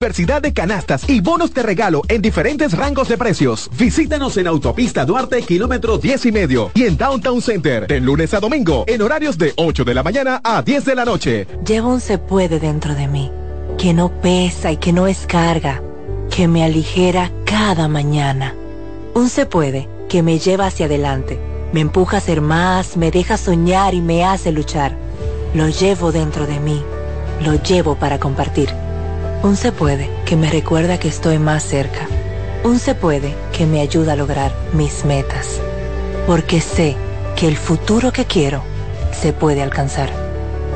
Diversidad de canastas y bonos de regalo en diferentes rangos de precios. Visítanos en Autopista Duarte, kilómetro 10 y medio. Y en Downtown Center, de lunes a domingo, en horarios de 8 de la mañana a 10 de la noche. Llevo un se puede dentro de mí, que no pesa y que no es carga, que me aligera cada mañana. Un se puede que me lleva hacia adelante, me empuja a ser más, me deja soñar y me hace luchar. Lo llevo dentro de mí, lo llevo para compartir. Un se puede que me recuerda que estoy más cerca. Un se puede que me ayuda a lograr mis metas. Porque sé que el futuro que quiero se puede alcanzar.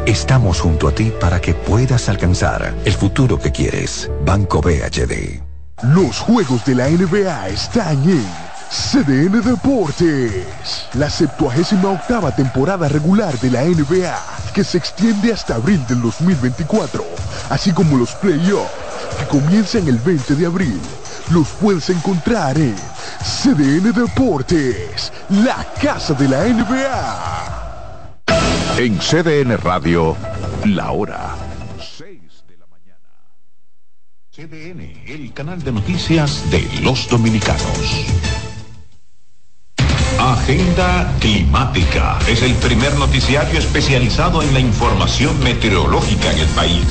Estamos junto a ti para que puedas alcanzar el futuro que quieres. Banco BHD. Los juegos de la NBA están en CDN Deportes. La 78 octava temporada regular de la NBA, que se extiende hasta abril del 2024, así como los playoffs, que comienzan el 20 de abril. Los puedes encontrar en CDN Deportes, la casa de la NBA. En CDN Radio, la hora. CDN, el canal de noticias de los dominicanos. Agenda Climática es el primer noticiario especializado en la información meteorológica en el país.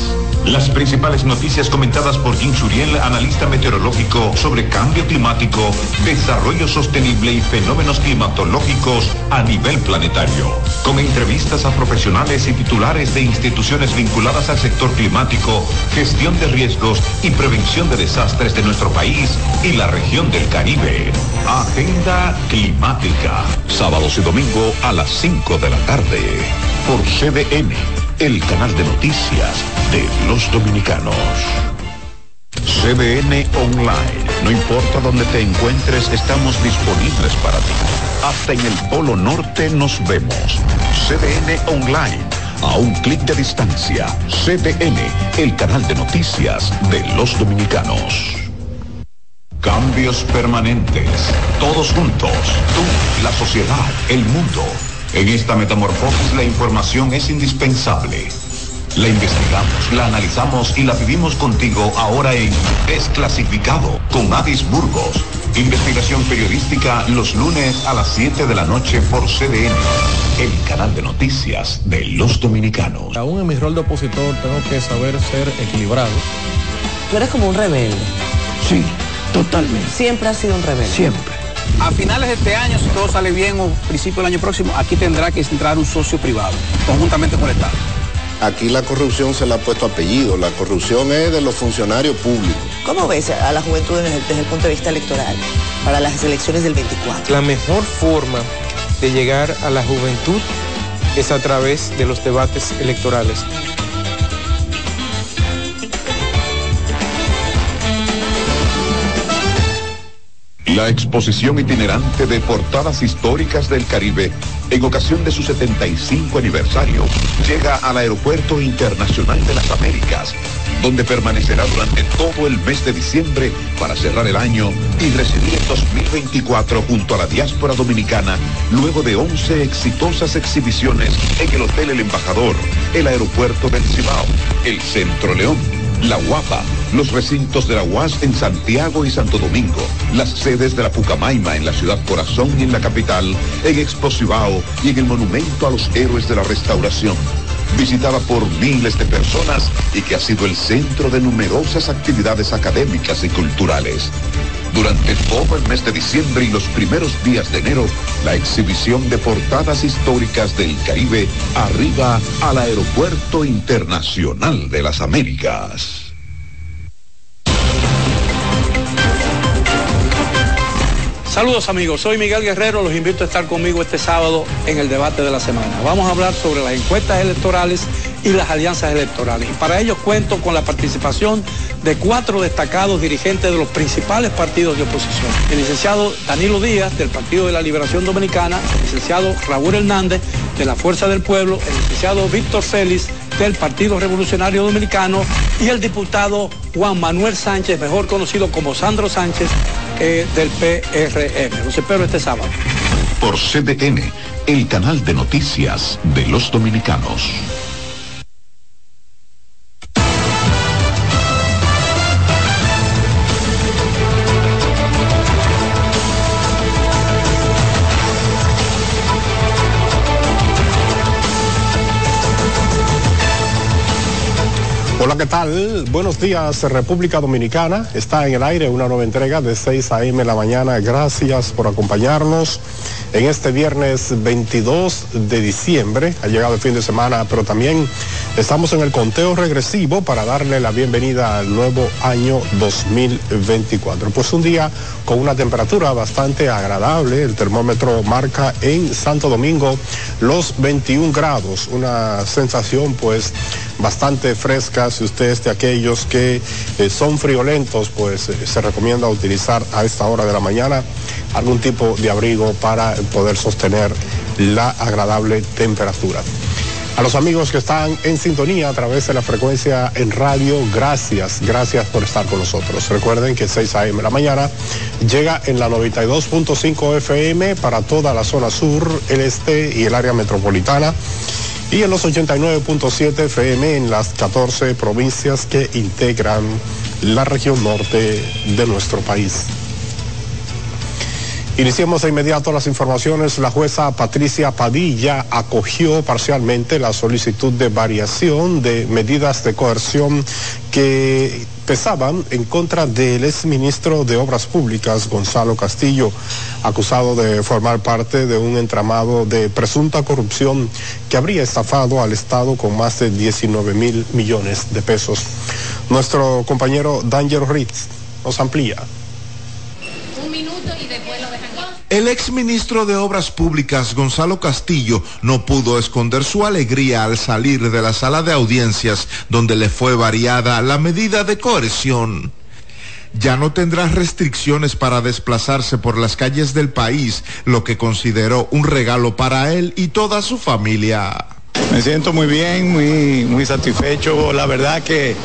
Las principales noticias comentadas por Jim Suriel, analista meteorológico sobre cambio climático, desarrollo sostenible y fenómenos climatológicos a nivel planetario. Con entrevistas a profesionales y titulares de instituciones vinculadas al sector climático, gestión de riesgos y prevención de desastres de nuestro país y la región del Caribe. Agenda Climática. Sábados y domingo a las 5 de la tarde. Por CDN, el canal de noticias de los dominicanos. CDN Online. No importa dónde te encuentres, estamos disponibles para ti. Hasta en el Polo Norte nos vemos. CDN Online. A un clic de distancia. CDN, el canal de noticias de los dominicanos. Cambios permanentes. Todos juntos. Tú, la sociedad, el mundo. En esta metamorfosis la información es indispensable. La investigamos, la analizamos y la vivimos contigo ahora en Desclasificado con Adis Burgos. Investigación periodística los lunes a las 7 de la noche por CDN, el canal de noticias de los dominicanos. Aún en mi rol de opositor tengo que saber ser equilibrado. Tú eres como un rebelde. Sí, totalmente. Siempre has sido un rebelde. Siempre. A finales de este año, si todo sale bien o principio del año próximo, aquí tendrá que entrar un socio privado, conjuntamente con el Estado. Aquí la corrupción se le ha puesto apellido, la corrupción es de los funcionarios públicos. ¿Cómo ves a la juventud desde, desde el punto de vista electoral para las elecciones del 24? La mejor forma de llegar a la juventud es a través de los debates electorales. La exposición itinerante de portadas históricas del Caribe, en ocasión de su 75 aniversario, llega al Aeropuerto Internacional de las Américas, donde permanecerá durante todo el mes de diciembre para cerrar el año y recibir en 2024 junto a la diáspora dominicana, luego de 11 exitosas exhibiciones en el Hotel El Embajador, el Aeropuerto del Cibao, el Centro León la Guapa, los recintos de la UAS en Santiago y Santo Domingo, las sedes de la Pucamaima en la ciudad corazón y en la capital, en Exposivao y en el Monumento a los Héroes de la Restauración. Visitada por miles de personas y que ha sido el centro de numerosas actividades académicas y culturales. Durante todo el mes de diciembre y los primeros días de enero, la exhibición de portadas históricas del Caribe arriba al Aeropuerto Internacional de las Américas. Saludos amigos, soy Miguel Guerrero, los invito a estar conmigo este sábado en el debate de la semana. Vamos a hablar sobre las encuestas electorales y las alianzas electorales. Y para ello cuento con la participación de cuatro destacados dirigentes de los principales partidos de oposición. El licenciado Danilo Díaz, del Partido de la Liberación Dominicana, el licenciado Raúl Hernández, de la Fuerza del Pueblo, el licenciado Víctor Félix, del Partido Revolucionario Dominicano, y el diputado Juan Manuel Sánchez, mejor conocido como Sandro Sánchez, eh, del PRM. Los espero este sábado. Por CDN, el canal de noticias de los dominicanos. ¿Qué tal? Buenos días, República Dominicana. Está en el aire una nueva entrega de 6 a.m. en la mañana. Gracias por acompañarnos en este viernes 22 de diciembre. Ha llegado el fin de semana, pero también estamos en el conteo regresivo para darle la bienvenida al nuevo año 2024. Pues un día con una temperatura bastante agradable. El termómetro marca en Santo Domingo los 21 grados. Una sensación pues bastante fresca. Si usted es de aquellos que eh, son friolentos, pues eh, se recomienda utilizar a esta hora de la mañana algún tipo de abrigo para poder sostener la agradable temperatura. A los amigos que están en sintonía a través de la frecuencia en radio, gracias, gracias por estar con nosotros. Recuerden que 6 a.m. la mañana llega en la 92.5 FM para toda la zona sur, el este y el área metropolitana y en los 89.7 FM en las 14 provincias que integran la región norte de nuestro país. Iniciamos de inmediato las informaciones. La jueza Patricia Padilla acogió parcialmente la solicitud de variación de medidas de coerción que pesaban en contra del exministro de Obras Públicas, Gonzalo Castillo, acusado de formar parte de un entramado de presunta corrupción que habría estafado al Estado con más de 19 mil millones de pesos. Nuestro compañero Danger Ritz nos amplía. Un minuto y después lo dejan el exministro de Obras Públicas, Gonzalo Castillo, no pudo esconder su alegría al salir de la sala de audiencias donde le fue variada la medida de coerción. Ya no tendrá restricciones para desplazarse por las calles del país, lo que consideró un regalo para él y toda su familia. Me siento muy bien, muy, muy satisfecho. La verdad que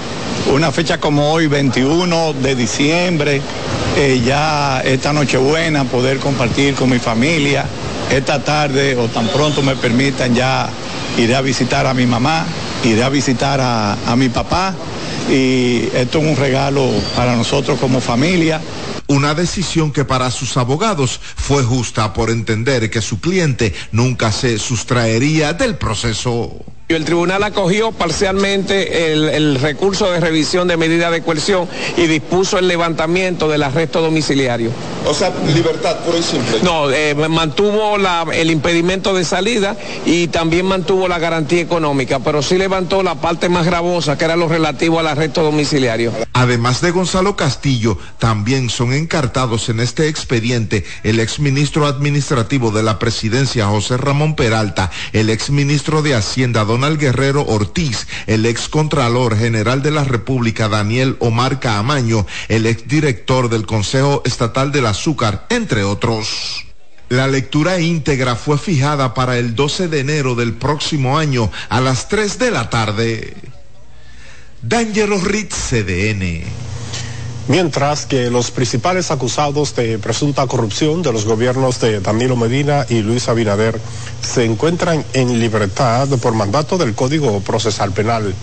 una fecha como hoy, 21 de diciembre, eh, ya esta Nochebuena, poder compartir con mi familia. Esta tarde o tan pronto me permitan ya iré a visitar a mi mamá, iré a visitar a, a mi papá y esto es un regalo para nosotros como familia. Una decisión que para sus abogados fue justa por entender que su cliente nunca se sustraería del proceso. El tribunal acogió parcialmente el, recurso de revisión de medida de coerción y dispuso el levantamiento del arresto domiciliario. O sea, libertad pura y simple. No, eh, mantuvo el impedimento de salida y también mantuvo la garantía económica, pero sí levantó la parte más gravosa, que era lo relativo al arresto domiciliario. Además de Gonzalo Castillo, también son encartados en este expediente el exministro administrativo de la presidencia, José Ramón Peralta, el exministro de Hacienda, Donald Guerrero Ortiz, el ex Contralor General de la República Daniel Omar Caamaño, el ex director del Consejo Estatal del Azúcar, entre otros. La lectura íntegra fue fijada para el 12 de enero del próximo año a las 3 de la tarde. D'Angelo Ritz, CDN. Mientras que los principales acusados de presunta corrupción de los gobiernos de Danilo Medina y Luis Abinader se encuentran en libertad por mandato del Código Procesal Penal.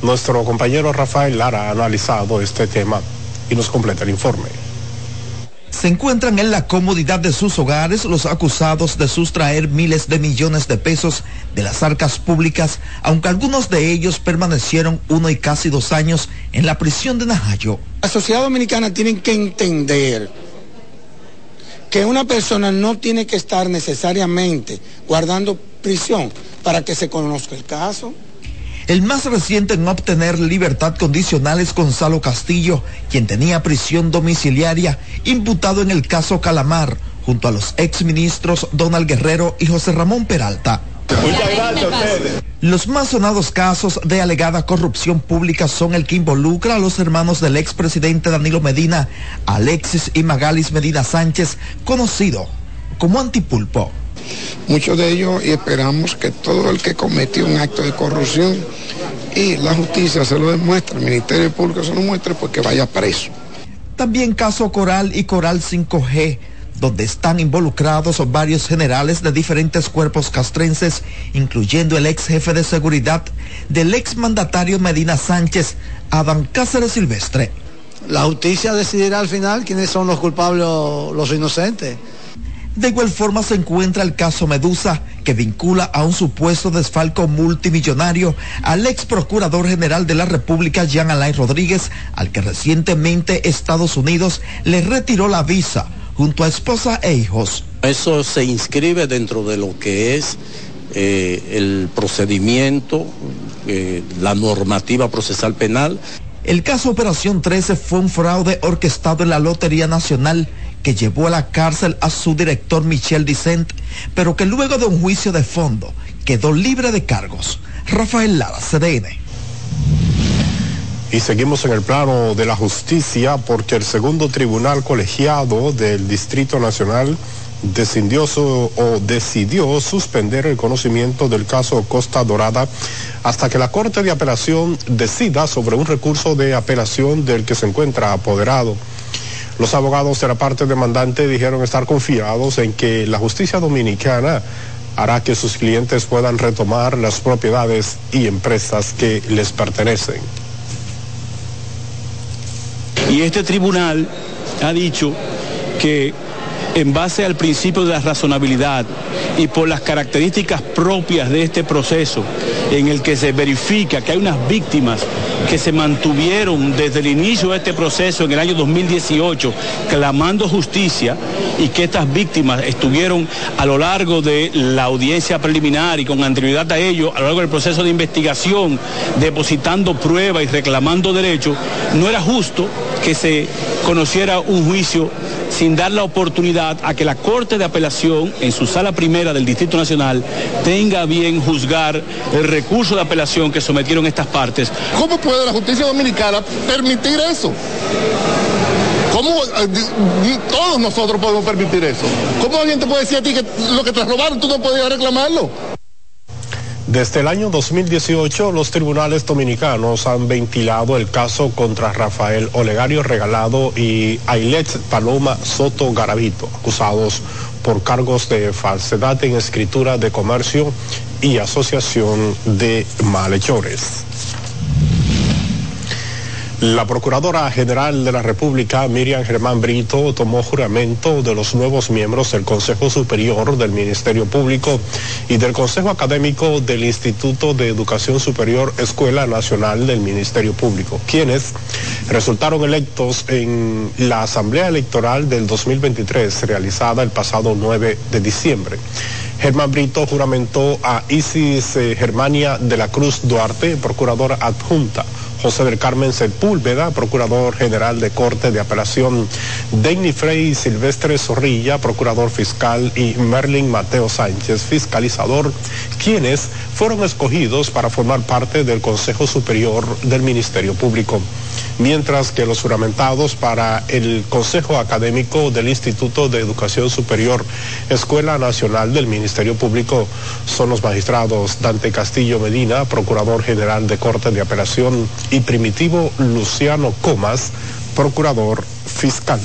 Nuestro compañero Rafael Lara ha analizado este tema y nos completa el informe se encuentran en la comodidad de sus hogares los acusados de sustraer miles de millones de pesos de las arcas públicas, aunque algunos de ellos permanecieron uno y casi dos años en la prisión de Najayo. La sociedad dominicana tiene que entender que una persona no tiene que estar necesariamente guardando prisión para que se conozca el caso. El más reciente en obtener libertad condicional es Gonzalo Castillo, quien tenía prisión domiciliaria, imputado en el caso Calamar, junto a los exministros Donald Guerrero y José Ramón Peralta. Muchas gracias a ustedes. Los más sonados casos de alegada corrupción pública son el que involucra a los hermanos del expresidente Danilo Medina, Alexis y Magalis Medina Sánchez, conocido como Antipulpo. Muchos de ellos y esperamos que todo el que cometió un acto de corrupción y la justicia se lo demuestre, el Ministerio Público se lo muestre porque vaya preso. También caso Coral y Coral 5G, donde están involucrados varios generales de diferentes cuerpos castrenses, incluyendo el ex jefe de seguridad del ex mandatario Medina Sánchez, Adán Cáceres Silvestre. La justicia decidirá al final quiénes son los culpables o los inocentes. De igual forma se encuentra el caso Medusa, que vincula a un supuesto desfalco multimillonario al ex procurador general de la República, Jean Alain Rodríguez, al que recientemente Estados Unidos le retiró la visa junto a esposa e hijos. Eso se inscribe dentro de lo que es eh, el procedimiento, eh, la normativa procesal penal. El caso Operación 13 fue un fraude orquestado en la Lotería Nacional que llevó a la cárcel a su director Michel Dicent, pero que luego de un juicio de fondo quedó libre de cargos. Rafael Lara, CDN. Y seguimos en el plano de la justicia porque el segundo tribunal colegiado del Distrito Nacional decidió, o decidió suspender el conocimiento del caso Costa Dorada hasta que la Corte de Apelación decida sobre un recurso de apelación del que se encuentra apoderado. Los abogados de la parte demandante dijeron estar confiados en que la justicia dominicana hará que sus clientes puedan retomar las propiedades y empresas que les pertenecen. Y este tribunal ha dicho que en base al principio de la razonabilidad y por las características propias de este proceso en el que se verifica que hay unas víctimas que se mantuvieron desde el inicio de este proceso en el año 2018 clamando justicia y que estas víctimas estuvieron a lo largo de la audiencia preliminar y con anterioridad a ello, a lo largo del proceso de investigación, depositando pruebas y reclamando derechos, no era justo que se conociera un juicio sin dar la oportunidad a que la Corte de Apelación, en su sala primera del Distrito Nacional, tenga bien juzgar el recurso de apelación que sometieron estas partes. ¿Cómo puede la justicia dominicana permitir eso? ¿Cómo eh, todos nosotros podemos permitir eso? ¿Cómo alguien te puede decir a ti que lo que te robaron tú no podías reclamarlo? Desde el año 2018, los tribunales dominicanos han ventilado el caso contra Rafael Olegario Regalado y Ailet Paloma Soto Garavito, acusados por cargos de falsedad en escritura de comercio y asociación de malhechores. La Procuradora General de la República, Miriam Germán Brito, tomó juramento de los nuevos miembros del Consejo Superior del Ministerio Público y del Consejo Académico del Instituto de Educación Superior Escuela Nacional del Ministerio Público, quienes resultaron electos en la Asamblea Electoral del 2023 realizada el pasado 9 de diciembre. Germán Brito juramentó a Isis eh, Germania de la Cruz Duarte, procuradora adjunta José del Carmen Sepúlveda, Procurador General de Corte de Apelación, Denny Frey Silvestre Zorrilla, Procurador Fiscal, y Merlin Mateo Sánchez, Fiscalizador, quienes fueron escogidos para formar parte del Consejo Superior del Ministerio Público mientras que los juramentados para el Consejo Académico del Instituto de Educación Superior, Escuela Nacional del Ministerio Público, son los magistrados Dante Castillo Medina, Procurador General de Corte de Apelación, y Primitivo Luciano Comas, Procurador Fiscal.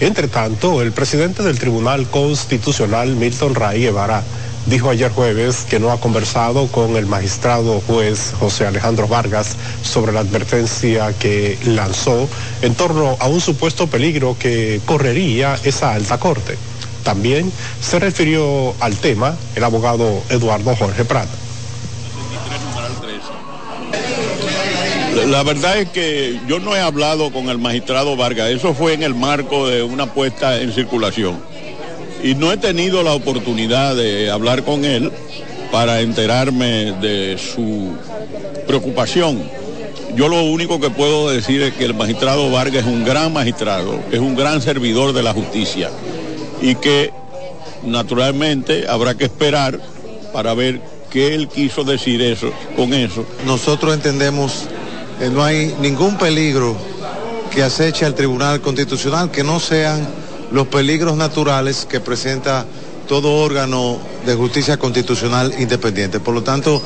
Entre tanto, el presidente del Tribunal Constitucional, Milton Ray Guevara, dijo ayer jueves que no ha conversado con el magistrado juez José Alejandro Vargas sobre la advertencia que lanzó en torno a un supuesto peligro que correría esa alta corte. También se refirió al tema el abogado Eduardo Jorge Prada. La verdad es que yo no he hablado con el magistrado Vargas, eso fue en el marco de una puesta en circulación y no he tenido la oportunidad de hablar con él para enterarme de su preocupación. Yo lo único que puedo decir es que el magistrado Vargas es un gran magistrado, es un gran servidor de la justicia y que naturalmente habrá que esperar para ver qué él quiso decir eso con eso. Nosotros entendemos que no hay ningún peligro que aceche al Tribunal Constitucional que no sean los peligros naturales que presenta todo órgano de justicia constitucional independiente. Por lo tanto,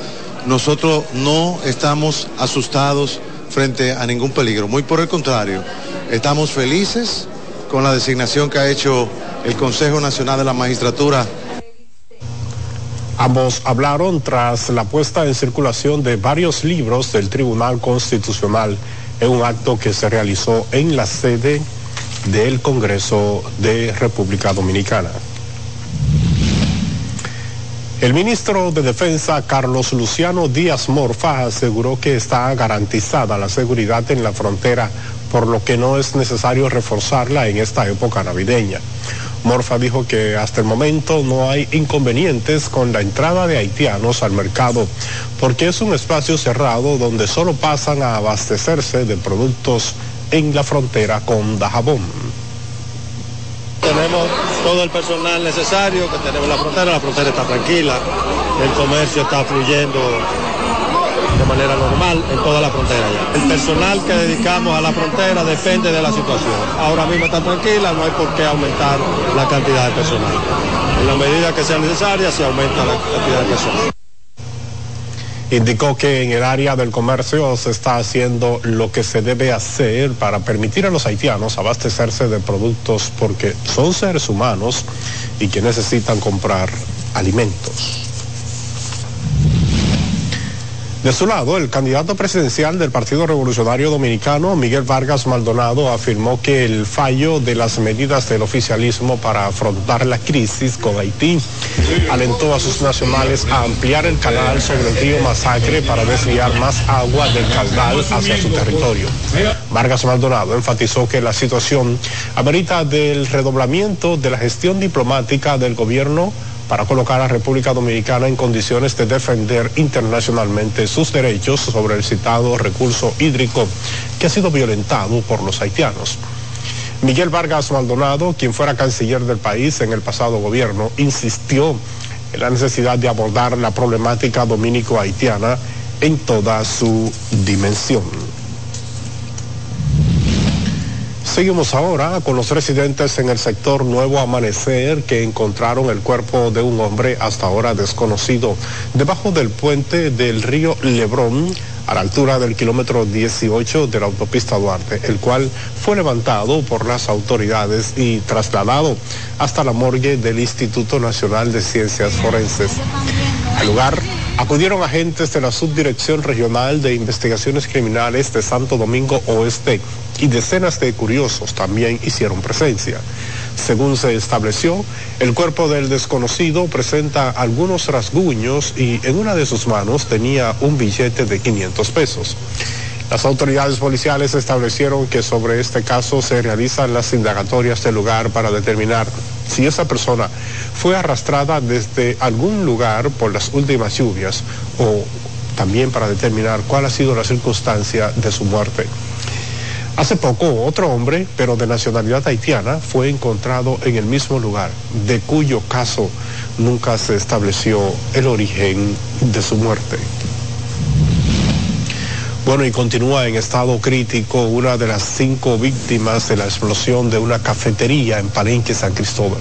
nosotros no estamos asustados frente a ningún peligro. Muy por el contrario, estamos felices con la designación que ha hecho el Consejo Nacional de la Magistratura. Ambos hablaron tras la puesta en circulación de varios libros del Tribunal Constitucional en un acto que se realizó en la sede del Congreso de República Dominicana. El ministro de Defensa, Carlos Luciano Díaz Morfa, aseguró que está garantizada la seguridad en la frontera, por lo que no es necesario reforzarla en esta época navideña. Morfa dijo que hasta el momento no hay inconvenientes con la entrada de haitianos al mercado, porque es un espacio cerrado donde solo pasan a abastecerse de productos en la frontera con Dajabón. Tenemos todo el personal necesario que tenemos en la frontera, la frontera está tranquila, el comercio está fluyendo de manera normal en toda la frontera. El personal que dedicamos a la frontera depende de la situación. Ahora mismo está tranquila, no hay por qué aumentar la cantidad de personal. En la medida que sea necesaria se aumenta la cantidad de personal. Indicó que en el área del comercio se está haciendo lo que se debe hacer para permitir a los haitianos abastecerse de productos porque son seres humanos y que necesitan comprar alimentos. De su lado, el candidato presidencial del Partido Revolucionario Dominicano, Miguel Vargas Maldonado, afirmó que el fallo de las medidas del oficialismo para afrontar la crisis con Haití alentó a sus nacionales a ampliar el canal sobre el río Masacre para desviar más agua del caudal hacia su territorio. Vargas Maldonado enfatizó que la situación amerita del redoblamiento de la gestión diplomática del gobierno para colocar a República Dominicana en condiciones de defender internacionalmente sus derechos sobre el citado recurso hídrico que ha sido violentado por los haitianos. Miguel Vargas Maldonado, quien fuera canciller del país en el pasado gobierno, insistió en la necesidad de abordar la problemática dominico-haitiana en toda su dimensión. Seguimos ahora con los residentes en el sector Nuevo Amanecer que encontraron el cuerpo de un hombre hasta ahora desconocido debajo del puente del río Lebrón a la altura del kilómetro 18 de la autopista Duarte, el cual fue levantado por las autoridades y trasladado hasta la morgue del Instituto Nacional de Ciencias Forenses. Al lugar acudieron agentes de la Subdirección Regional de Investigaciones Criminales de Santo Domingo Oeste y decenas de curiosos también hicieron presencia. Según se estableció, el cuerpo del desconocido presenta algunos rasguños y en una de sus manos tenía un billete de 500 pesos. Las autoridades policiales establecieron que sobre este caso se realizan las indagatorias del lugar para determinar si esa persona fue arrastrada desde algún lugar por las últimas lluvias o también para determinar cuál ha sido la circunstancia de su muerte. Hace poco otro hombre, pero de nacionalidad haitiana, fue encontrado en el mismo lugar, de cuyo caso nunca se estableció el origen de su muerte. Bueno, y continúa en estado crítico una de las cinco víctimas de la explosión de una cafetería en Palenque, San Cristóbal.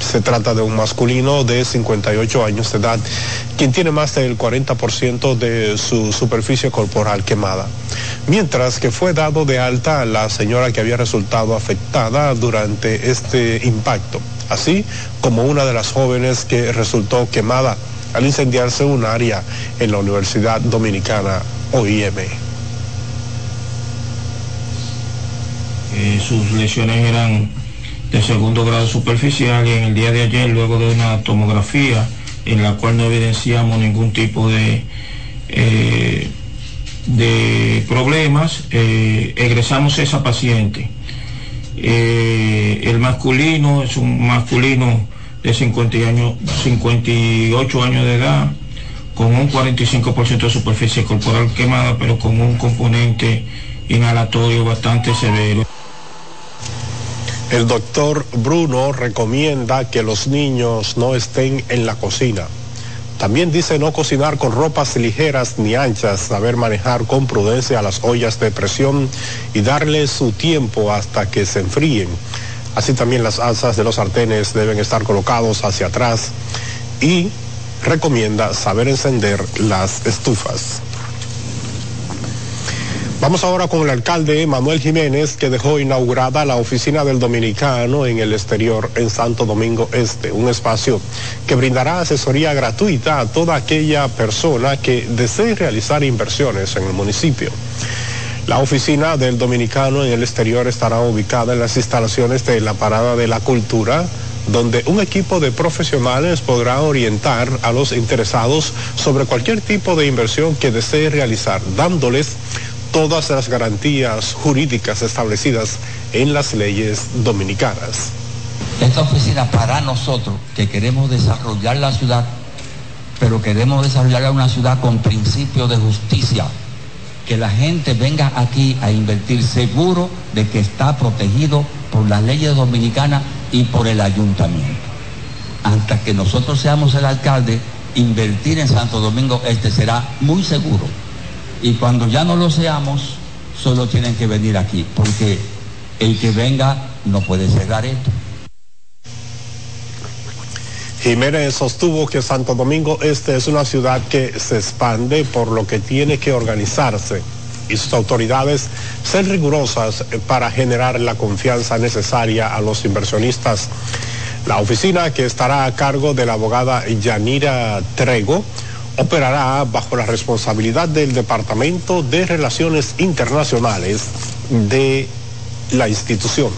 Se trata de un masculino de 58 años de edad, quien tiene más del 40% de su superficie corporal quemada. Mientras que fue dado de alta la señora que había resultado afectada durante este impacto, así como una de las jóvenes que resultó quemada al incendiarse un área en la Universidad Dominicana OIM. Sus lesiones eran de segundo grado superficial y en el día de ayer, luego de una tomografía en la cual no evidenciamos ningún tipo de, eh, de problemas, eh, egresamos a esa paciente. Eh, el masculino es un masculino de 50 años, 58 años de edad, con un 45% de superficie corporal quemada, pero con un componente inhalatorio bastante severo. El doctor Bruno recomienda que los niños no estén en la cocina. También dice no cocinar con ropas ligeras ni anchas, saber manejar con prudencia las ollas de presión y darle su tiempo hasta que se enfríen. Así también las alzas de los sartenes deben estar colocados hacia atrás y recomienda saber encender las estufas. Vamos ahora con el alcalde Manuel Jiménez, que dejó inaugurada la oficina del dominicano en el exterior en Santo Domingo Este, un espacio que brindará asesoría gratuita a toda aquella persona que desee realizar inversiones en el municipio. La oficina del dominicano en el exterior estará ubicada en las instalaciones de la Parada de la Cultura, donde un equipo de profesionales podrá orientar a los interesados sobre cualquier tipo de inversión que desee realizar, dándoles todas las garantías jurídicas establecidas en las leyes dominicanas. Esta oficina para nosotros que queremos desarrollar la ciudad, pero queremos desarrollar una ciudad con principios de justicia, que la gente venga aquí a invertir seguro de que está protegido por las leyes dominicanas y por el ayuntamiento. Hasta que nosotros seamos el alcalde, invertir en Santo Domingo Este será muy seguro. Y cuando ya no lo seamos, solo tienen que venir aquí, porque el que venga no puede cerrar esto. Jiménez sostuvo que Santo Domingo Este es una ciudad que se expande por lo que tiene que organizarse y sus autoridades ser rigurosas para generar la confianza necesaria a los inversionistas. La oficina que estará a cargo de la abogada Yanira Trego operará bajo la responsabilidad del Departamento de Relaciones Internacionales de la institución.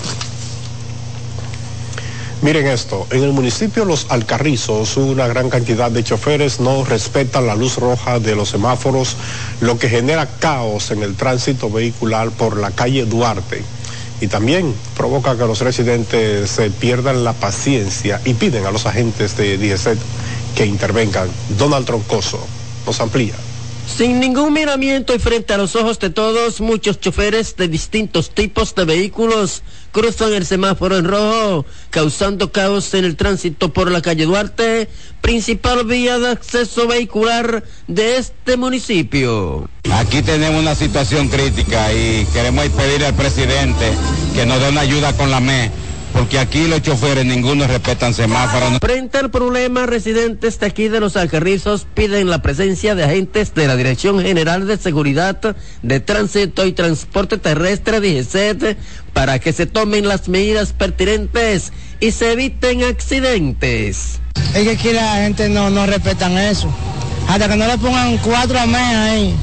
Miren esto, en el municipio Los Alcarrizos una gran cantidad de choferes no respetan la luz roja de los semáforos, lo que genera caos en el tránsito vehicular por la calle Duarte. Y también provoca que los residentes se pierdan la paciencia y piden a los agentes de DIESET que intervengan. Donald Troncoso nos amplía. Sin ningún miramiento y frente a los ojos de todos, muchos choferes de distintos tipos de vehículos cruzan el semáforo en rojo, causando caos en el tránsito por la calle Duarte, principal vía de acceso vehicular de este municipio. Aquí tenemos una situación crítica y queremos pedir al presidente que nos dé una ayuda con la ME porque aquí los choferes ninguno respetan semáforos. Frente al problema, residentes de aquí de los Alcarrizos piden la presencia de agentes de la Dirección General de Seguridad de Tránsito y Transporte Terrestre DGCET para que se tomen las medidas pertinentes y se eviten accidentes. Es que aquí la gente no, no respetan eso. Hasta que no le pongan cuatro a ahí,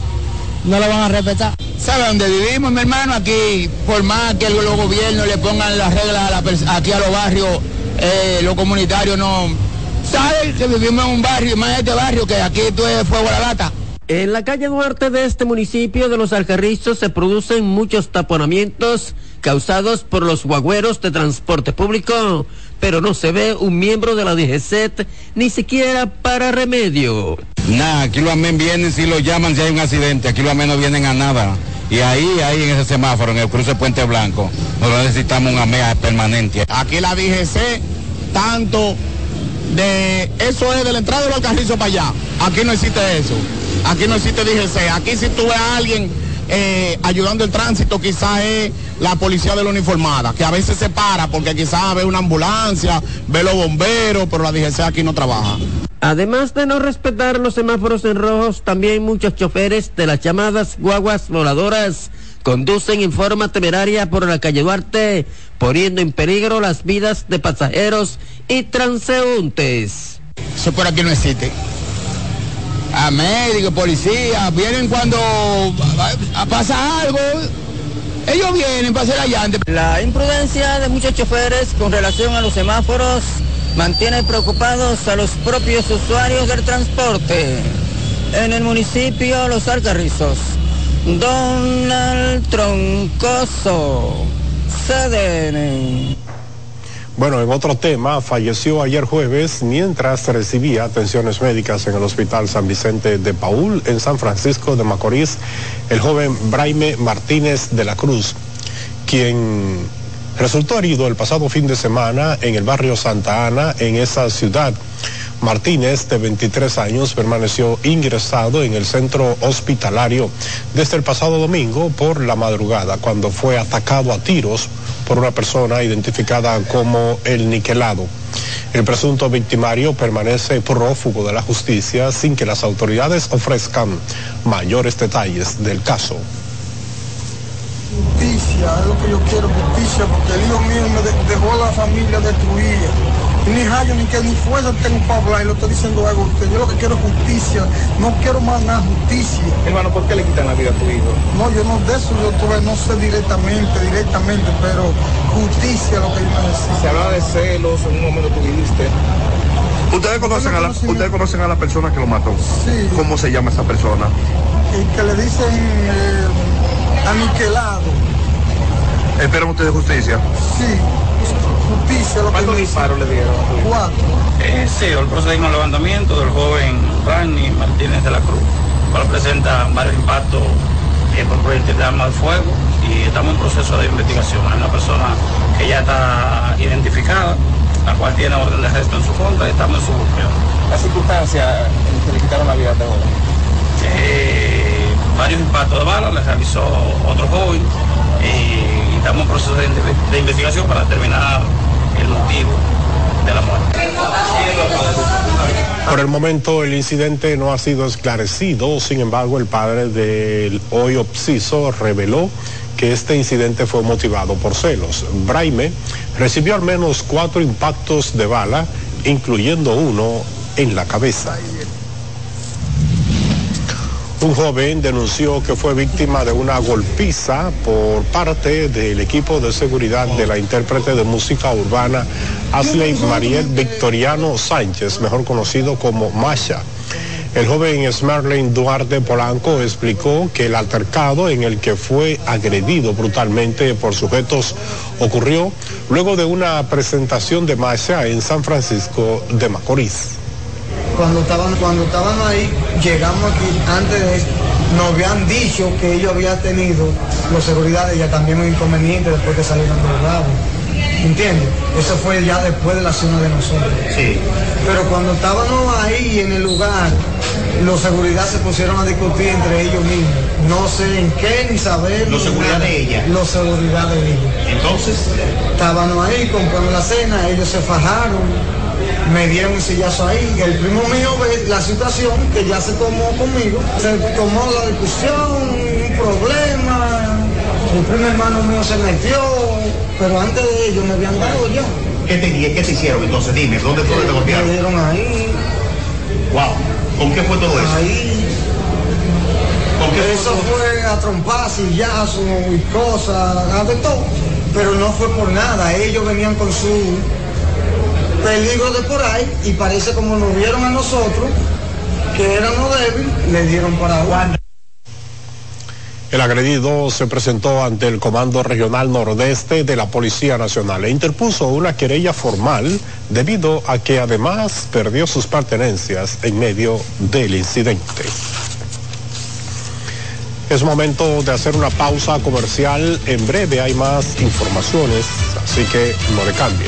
no lo van a respetar. ¿Sabe dónde vivimos, mi hermano? Aquí, por más que los gobiernos le pongan las reglas a la, aquí a los barrios, eh, los comunitarios no... ¿Sabe que vivimos en un barrio, más este barrio, que aquí tú es fuego a la lata? En la calle Duarte de este municipio de Los Alcarrizos se producen muchos taponamientos causados por los guagüeros de transporte público, pero no se ve un miembro de la DGCET ni siquiera para remedio. Nada, aquí los amén vienen si lo llaman si hay un accidente, aquí los amén no vienen a nada. Y ahí, ahí en ese semáforo, en el cruce Puente Blanco, nosotros necesitamos un AMEA permanente. Aquí la DGC, tanto de, eso es de la entrada del Alcarrizo para allá. Aquí no existe eso. Aquí no existe DGC. Aquí si tú ves a alguien eh, ayudando el tránsito, quizás es la policía de la uniformada, que a veces se para porque quizás ve una ambulancia, ve los bomberos, pero la DGC aquí no trabaja. Además de no respetar los semáforos en rojos, también muchos choferes de las llamadas guaguas voladoras conducen en forma temeraria por la calle Duarte, poniendo en peligro las vidas de pasajeros y transeúntes. Eso por aquí no existe. A médicos, policía, vienen cuando pasa algo, ellos vienen para hacer allante. La imprudencia de muchos choferes con relación a los semáforos mantiene preocupados a los propios usuarios del transporte. En el municipio Los Alcarrizos, Donald Troncoso, CDN. Bueno, en otro tema, falleció ayer jueves mientras recibía atenciones médicas en el Hospital San Vicente de Paul, en San Francisco de Macorís, el joven Braime Martínez de la Cruz, quien resultó herido el pasado fin de semana en el barrio Santa Ana, en esa ciudad. Martínez, de 23 años, permaneció ingresado en el centro hospitalario desde el pasado domingo por la madrugada, cuando fue atacado a tiros por una persona identificada como el niquelado. El presunto victimario permanece prófugo de la justicia sin que las autoridades ofrezcan mayores detalles del caso justicia, es lo que yo quiero, justicia, porque el hijo mío me dejó la familia destruida. Ni rayo, ni que ni fuerza tengo para hablar, y lo estoy diciendo algo, que yo lo que quiero es justicia, no quiero más nada, justicia. Hermano, ¿por qué le quitan la vida a tu hijo? No, yo no de eso, yo todavía no sé directamente, directamente, pero justicia lo que yo necesito. Se hablaba de celos, en un momento tú viniste. ¿Ustedes conocen, a la, ¿Ustedes conocen a la persona que lo mató? Sí. ¿Cómo se llama esa persona? Y que le dicen eh, aniquilado. ¿Esperan ustedes justicia? Sí, justicia lo ¿Cuántos disparos le dieron? Cuatro. Eh, sí, el procedimos de levantamiento del joven Rani Martínez de la Cruz, cual presenta varios impactos eh, por proyectil de arma de fuego y estamos en proceso de investigación. Hay una persona que ya está identificada, la cual tiene orden de arresto en su contra y estamos en su búsqueda. La circunstancia en que le quitaron la vida este joven. Eh, varios impactos de bala le realizó otro joven y estamos en proceso de, de investigación para determinar el motivo de la muerte. Por el momento el incidente no ha sido esclarecido, sin embargo el padre del hoy obsiso reveló que este incidente fue motivado por celos. Braime recibió al menos cuatro impactos de bala, incluyendo uno en la cabeza. Un joven denunció que fue víctima de una golpiza por parte del equipo de seguridad de la intérprete de música urbana Asley Mariel Victoriano Sánchez, mejor conocido como Masha. El joven Smerlin Duarte Polanco explicó que el altercado en el que fue agredido brutalmente por sujetos ocurrió luego de una presentación de Masha en San Francisco de Macorís cuando estaban, cuando estaban ahí, llegamos aquí, antes de eso, nos habían dicho que ellos habían tenido, los seguridades ya también un inconveniente después que salieron del lado. ¿Entiendes? Eso fue ya después de la acción de nosotros. Sí. Pero cuando estábamos ahí en el lugar, los seguridad se pusieron a discutir entre ellos mismos. No sé en qué ni saber. ¿Los seguridad de ella? Los seguridad de ellos. Entonces. Estábamos ahí, compramos la cena, ellos se fajaron me dieron un sillazo ahí. El primo mío ve la situación que ya se tomó conmigo, se tomó la discusión, un problema. El primer hermano mío se metió, pero antes de ello me habían dado ya. ¿Qué te, ¿Qué te hicieron entonces? Dime, ¿dónde fue que te golpearon? Me dieron ahí. Wow. ¿Con qué fue todo eso? Ahí. ¿Con qué eso fue a trompar, sillazo y cosas, de todo. Pero no fue por nada. Ellos venían con su peligro de por ahí y parece como nos vieron a nosotros, que éramos débiles, le dieron para abajo. El agredido se presentó ante el Comando Regional Nordeste de la Policía Nacional e interpuso una querella formal debido a que además perdió sus pertenencias en medio del incidente. Es momento de hacer una pausa comercial. En breve hay más informaciones, así que no le cambie.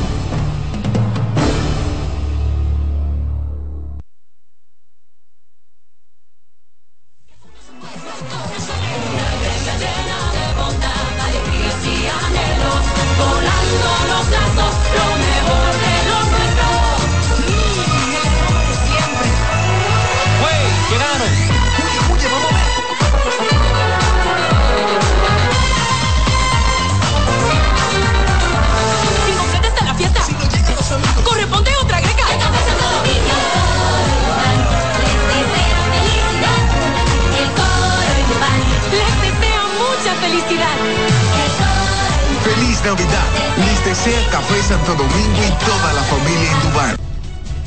Navidad. Les desea Café Santo Domingo y toda la familia en Dubán.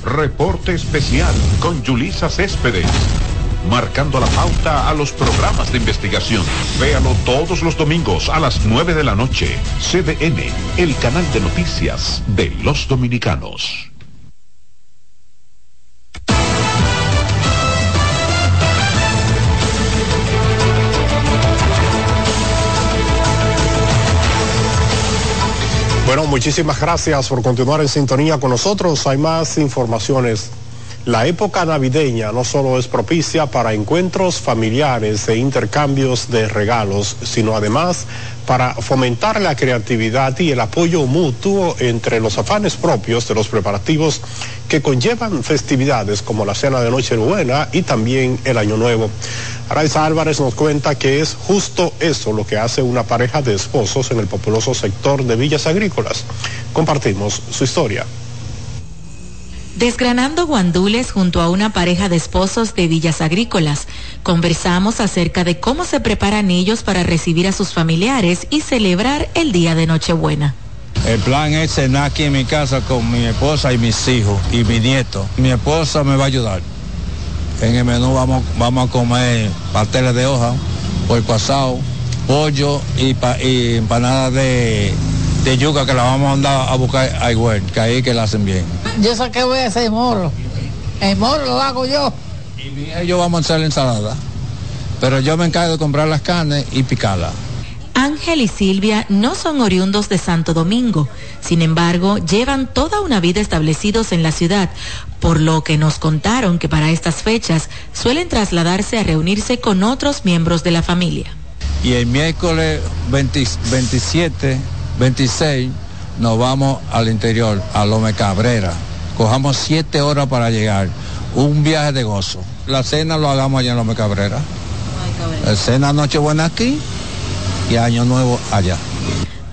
Reporte especial con Yulisa Céspedes. Marcando la pauta a los programas de investigación. Véalo todos los domingos a las 9 de la noche. CDN, el canal de noticias de los dominicanos. Muchísimas gracias por continuar en sintonía con nosotros. Hay más informaciones. La época navideña no solo es propicia para encuentros familiares e intercambios de regalos, sino además para fomentar la creatividad y el apoyo mutuo entre los afanes propios de los preparativos que conllevan festividades como la cena de Nochebuena y también el Año Nuevo. Araiza Álvarez nos cuenta que es justo eso lo que hace una pareja de esposos en el populoso sector de villas agrícolas. Compartimos su historia. Desgranando guandules junto a una pareja de esposos de villas agrícolas, conversamos acerca de cómo se preparan ellos para recibir a sus familiares y celebrar el día de Nochebuena. El plan es cenar aquí en mi casa con mi esposa y mis hijos y mi nieto. Mi esposa me va a ayudar. En el menú vamos, vamos a comer pasteles de hoja, puerco asado, pollo y, pa- y empanadas de, de yuca que la vamos a mandar a buscar a igual, que ahí que la hacen bien. Yo sé que voy a hacer moro. El moro lo hago yo. Ellos vamos a hacer la ensalada, pero yo me encargo de comprar las carnes y picarlas. Ángel y Silvia no son oriundos de Santo Domingo, sin embargo, llevan toda una vida establecidos en la ciudad, por lo que nos contaron que para estas fechas suelen trasladarse a reunirse con otros miembros de la familia. Y el miércoles 20 27, 26, nos vamos al interior, a Lome Cabrera. Cojamos siete horas para llegar. Un viaje de gozo. La cena lo hagamos allá en Lome Cabrera. La cena Nochebuena aquí y Año Nuevo allá.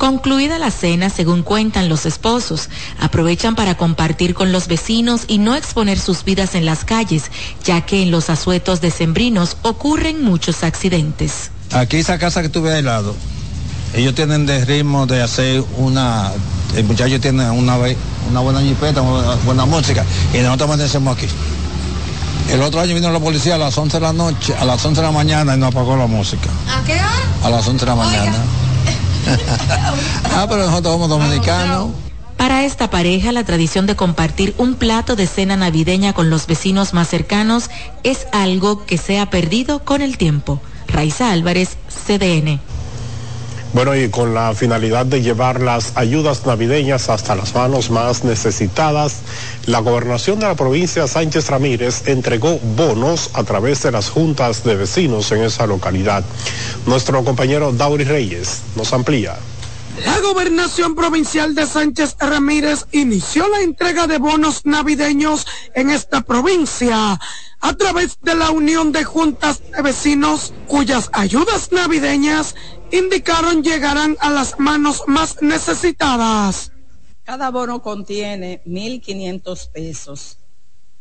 Concluida la cena, según cuentan los esposos, aprovechan para compartir con los vecinos y no exponer sus vidas en las calles, ya que en los asuetos decembrinos ocurren muchos accidentes. Aquí esa casa que tuve al lado, ellos tienen de ritmo de hacer una, el muchacho tiene una, una buena jipeta, una buena música, y nosotros amanecemos aquí. El otro año vino la policía a las 11 de la noche, a las 11 de la mañana y nos apagó la música. ¿A qué hora? A las 11 de la mañana. ah, pero nosotros somos dominicanos. Para esta pareja, la tradición de compartir un plato de cena navideña con los vecinos más cercanos es algo que se ha perdido con el tiempo. Raiza Álvarez, CDN. Bueno, y con la finalidad de llevar las ayudas navideñas hasta las manos más necesitadas, la gobernación de la provincia Sánchez Ramírez entregó bonos a través de las juntas de vecinos en esa localidad. Nuestro compañero Dauri Reyes nos amplía. La gobernación provincial de Sánchez Ramírez inició la entrega de bonos navideños en esta provincia a través de la unión de juntas de vecinos cuyas ayudas navideñas indicaron llegarán a las manos más necesitadas. Cada bono contiene 1.500 pesos.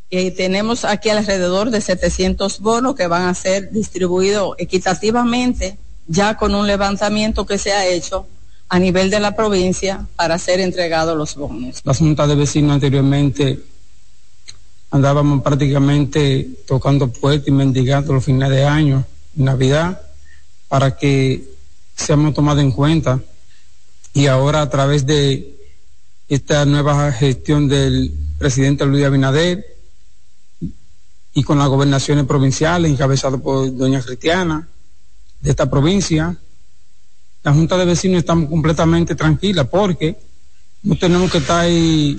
Y tenemos aquí alrededor de 700 bonos que van a ser distribuidos equitativamente, ya con un levantamiento que se ha hecho a nivel de la provincia para ser entregados los bonos. Las juntas de vecinos anteriormente andábamos prácticamente tocando puertas y mendigando los fines de año, Navidad, para que seamos tomados en cuenta. Y ahora a través de esta nueva gestión del presidente Luis Abinader y con las gobernaciones provinciales encabezadas por doña Cristiana de esta provincia, la Junta de Vecinos estamos completamente tranquila porque no tenemos que estar ahí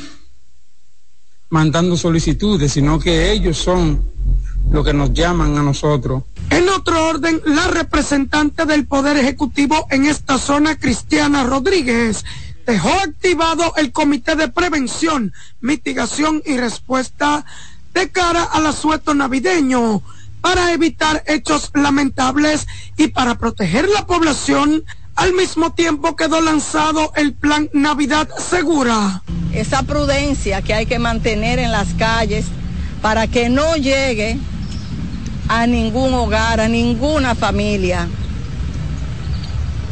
mandando solicitudes, sino que ellos son los que nos llaman a nosotros. En otro orden, la representante del Poder Ejecutivo en esta zona, Cristiana Rodríguez, dejó activado el Comité de Prevención, Mitigación y Respuesta de cara al asueto navideño para evitar hechos lamentables y para proteger la población. Al mismo tiempo quedó lanzado el plan Navidad Segura. Esa prudencia que hay que mantener en las calles para que no llegue a ningún hogar, a ninguna familia,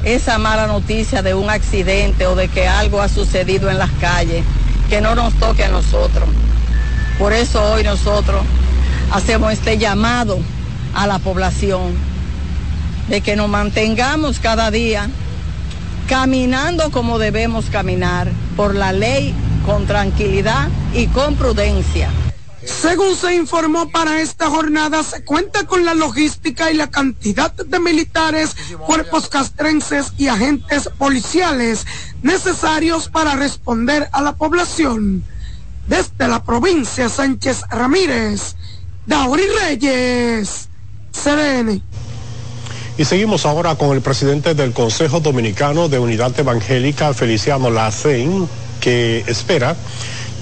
esa mala noticia de un accidente o de que algo ha sucedido en las calles, que no nos toque a nosotros. Por eso hoy nosotros hacemos este llamado a la población de que nos mantengamos cada día caminando como debemos caminar, por la ley, con tranquilidad y con prudencia. Según se informó para esta jornada, se cuenta con la logística y la cantidad de militares, cuerpos castrenses y agentes policiales necesarios para responder a la población. Desde la provincia Sánchez Ramírez, Dauri Reyes, CDN. Y seguimos ahora con el presidente del Consejo Dominicano de Unidad Evangélica, Feliciano Lacen, que espera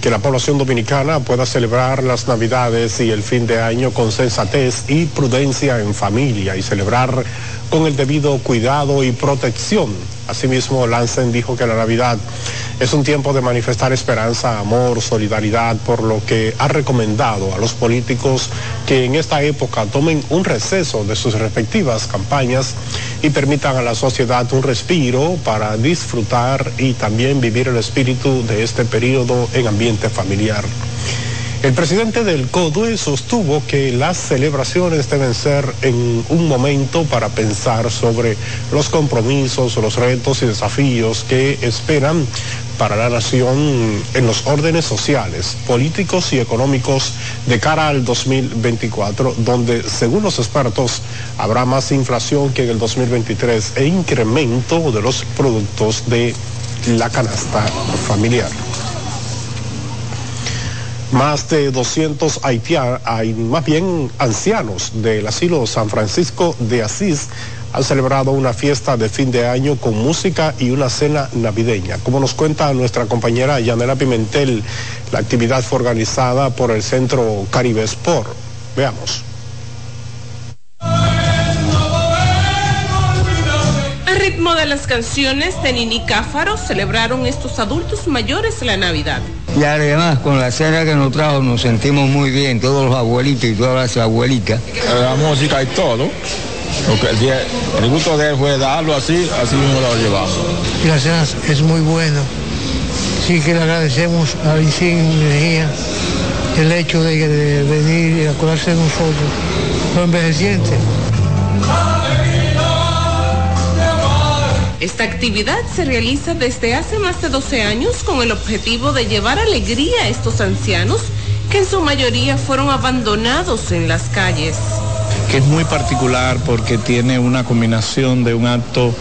que la población dominicana pueda celebrar las Navidades y el fin de año con sensatez y prudencia en familia y celebrar con el debido cuidado y protección. Asimismo, Lancen dijo que la Navidad es un tiempo de manifestar esperanza, amor, solidaridad, por lo que ha recomendado a los políticos que en esta época tomen un receso de sus respectivas campañas y permitan a la sociedad un respiro para disfrutar y también vivir el espíritu de este periodo en ambiente familiar. El presidente del CODUE sostuvo que las celebraciones deben ser en un momento para pensar sobre los compromisos, los retos y desafíos que esperan para la nación en los órdenes sociales, políticos y económicos de cara al 2024, donde según los expertos habrá más inflación que en el 2023 e incremento de los productos de la canasta familiar. Más de 200 haitianos, más bien ancianos del asilo San Francisco de Asís han celebrado una fiesta de fin de año con música y una cena navideña. Como nos cuenta nuestra compañera Yanela Pimentel, la actividad fue organizada por el Centro Caribe Sport. Veamos. Ritmo de las canciones de Nini Cáfaro celebraron estos adultos mayores la Navidad. Y además con la cena que nos trajo nos sentimos muy bien, todos los abuelitos y todas las abuelitas. La música y todo. Porque el, día- el gusto de él fue darlo así, así mismo lo llevamos. Y la cena es muy buena. Sí que le agradecemos a Insignia el hecho de, de venir y acordarse de nosotros, los envejecientes. Esta actividad se realiza desde hace más de 12 años con el objetivo de llevar alegría a estos ancianos que en su mayoría fueron abandonados en las calles. que es muy particular porque tiene una combinación de un acto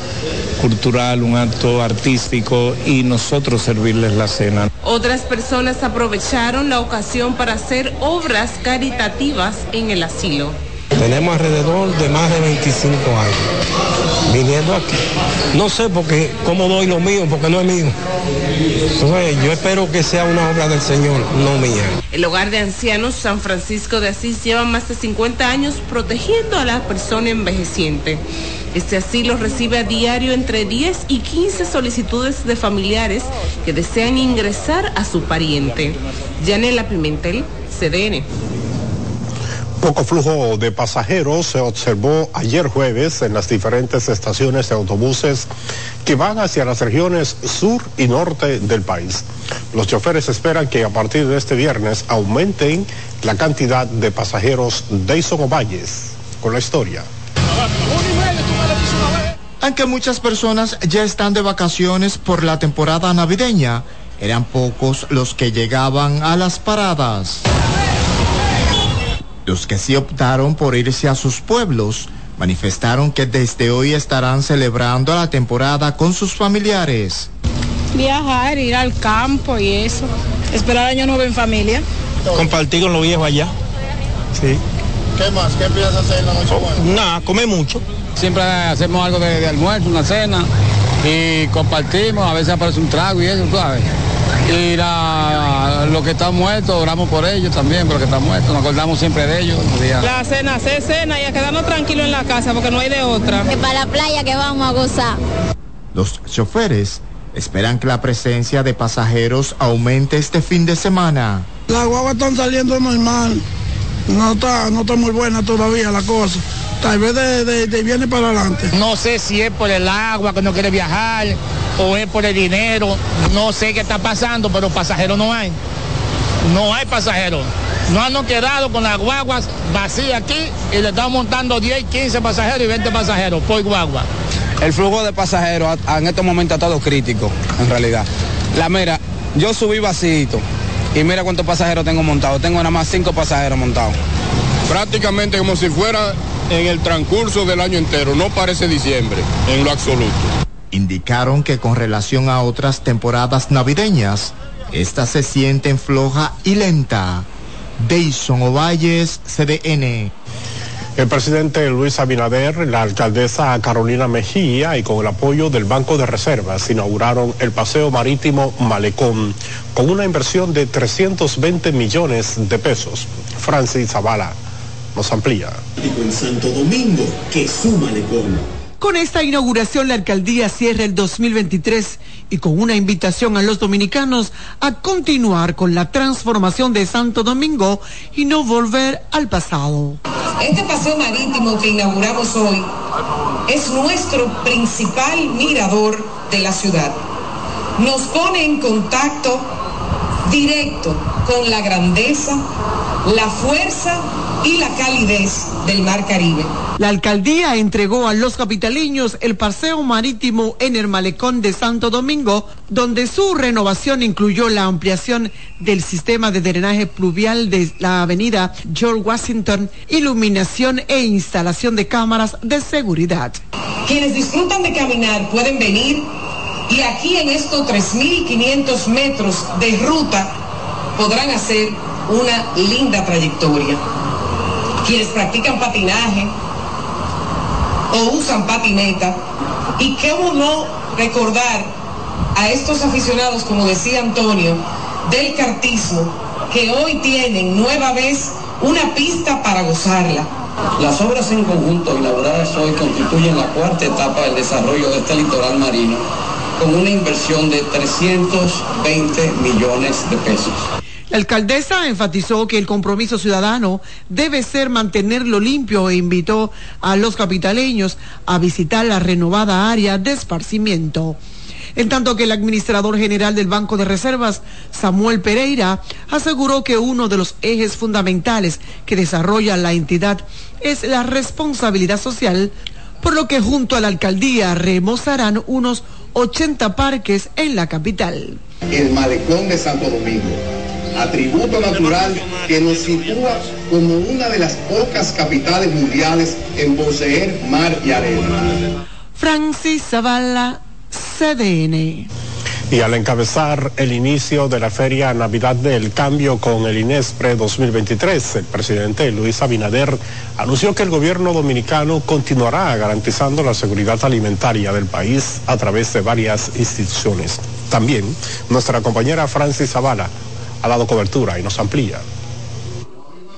cultural, un acto artístico y nosotros servirles la cena. Otras personas aprovecharon la ocasión para hacer obras caritativas en el asilo. Tenemos alrededor de más de 25 años viniendo aquí. No sé porque cómo doy lo mío, porque no es mío. Entonces yo espero que sea una obra del Señor, no mía. El hogar de ancianos San Francisco de Asís lleva más de 50 años protegiendo a la persona envejeciente. Este asilo recibe a diario entre 10 y 15 solicitudes de familiares que desean ingresar a su pariente. Yanela Pimentel, CDN. Poco flujo de pasajeros se observó ayer jueves en las diferentes estaciones de autobuses que van hacia las regiones sur y norte del país. Los choferes esperan que a partir de este viernes aumenten la cantidad de pasajeros de Valles. Con la historia. Aunque muchas personas ya están de vacaciones por la temporada navideña, eran pocos los que llegaban a las paradas. Los que sí optaron por irse a sus pueblos manifestaron que desde hoy estarán celebrando la temporada con sus familiares. Viajar, ir al campo y eso. Esperar año nuevo en familia. Compartir con los viejos allá. Sí. ¿Qué más? ¿Qué piensas hacer en la noche Nada, comer mucho. Siempre hacemos algo de, de almuerzo, una cena y compartimos, a veces aparece un trago y eso, tú ¿sabes? Y la, los que están muertos, oramos por ellos también, por los que están muertos, nos acordamos siempre de ellos. los días. La cena, hacer cena y a quedarnos tranquilos en la casa porque no hay de otra. Que para la playa que vamos a gozar. Los choferes esperan que la presencia de pasajeros aumente este fin de semana. Las guaguas están saliendo normal. No está, no está muy buena todavía la cosa. Tal vez de, de, de viene para adelante. No sé si es por el agua que no quiere viajar o es por el dinero. No sé qué está pasando, pero pasajeros no hay. No hay pasajeros. No han quedado con las guaguas vacías aquí y le estamos montando 10, 15 pasajeros y 20 pasajeros por guagua. El flujo de pasajeros en estos momentos ha estado crítico, en realidad. La mira, yo subí vacío y mira cuántos pasajeros tengo montados. Tengo nada más cinco pasajeros montados. Prácticamente como si fuera en el transcurso del año entero, no parece diciembre, en lo absoluto. Indicaron que con relación a otras temporadas navideñas, esta se sienten floja y lenta. Deison Ovalles, CDN. El presidente Luis Abinader, la alcaldesa Carolina Mejía y con el apoyo del Banco de Reservas inauguraron el paseo marítimo Malecón con una inversión de 320 millones de pesos. Francis Zavala nos amplía. Con esta inauguración la alcaldía cierra el 2023 y con una invitación a los dominicanos a continuar con la transformación de Santo Domingo y no volver al pasado. Este paseo marítimo que inauguramos hoy es nuestro principal mirador de la ciudad. Nos pone en contacto directo con la grandeza, la fuerza y la calidez del Mar Caribe. La alcaldía entregó a los capitaliños el paseo marítimo en el malecón de Santo Domingo, donde su renovación incluyó la ampliación del sistema de drenaje pluvial de la avenida George Washington, iluminación e instalación de cámaras de seguridad. Quienes disfrutan de caminar pueden venir y aquí en estos 3.500 metros de ruta podrán hacer una linda trayectoria. Quienes practican patinaje o usan patineta y cómo no recordar a estos aficionados, como decía Antonio, del cartismo, que hoy tienen nueva vez una pista para gozarla. Las obras en conjunto inauguradas hoy constituyen la cuarta etapa del desarrollo de este litoral marino con una inversión de 320 millones de pesos. La alcaldesa enfatizó que el compromiso ciudadano debe ser mantenerlo limpio e invitó a los capitaleños a visitar la renovada área de esparcimiento. En tanto que el administrador general del Banco de Reservas, Samuel Pereira, aseguró que uno de los ejes fundamentales que desarrolla la entidad es la responsabilidad social, por lo que junto a la alcaldía remozarán unos 80 parques en la capital. El malecón de Santo Domingo, atributo natural que nos sitúa como una de las pocas capitales mundiales en poseer mar y arena. Francis Zavala, CDN. Y al encabezar el inicio de la Feria Navidad del Cambio con el INESPRE 2023, el presidente Luis Abinader anunció que el gobierno dominicano continuará garantizando la seguridad alimentaria del país a través de varias instituciones. También nuestra compañera Francis Zavala ha dado cobertura y nos amplía.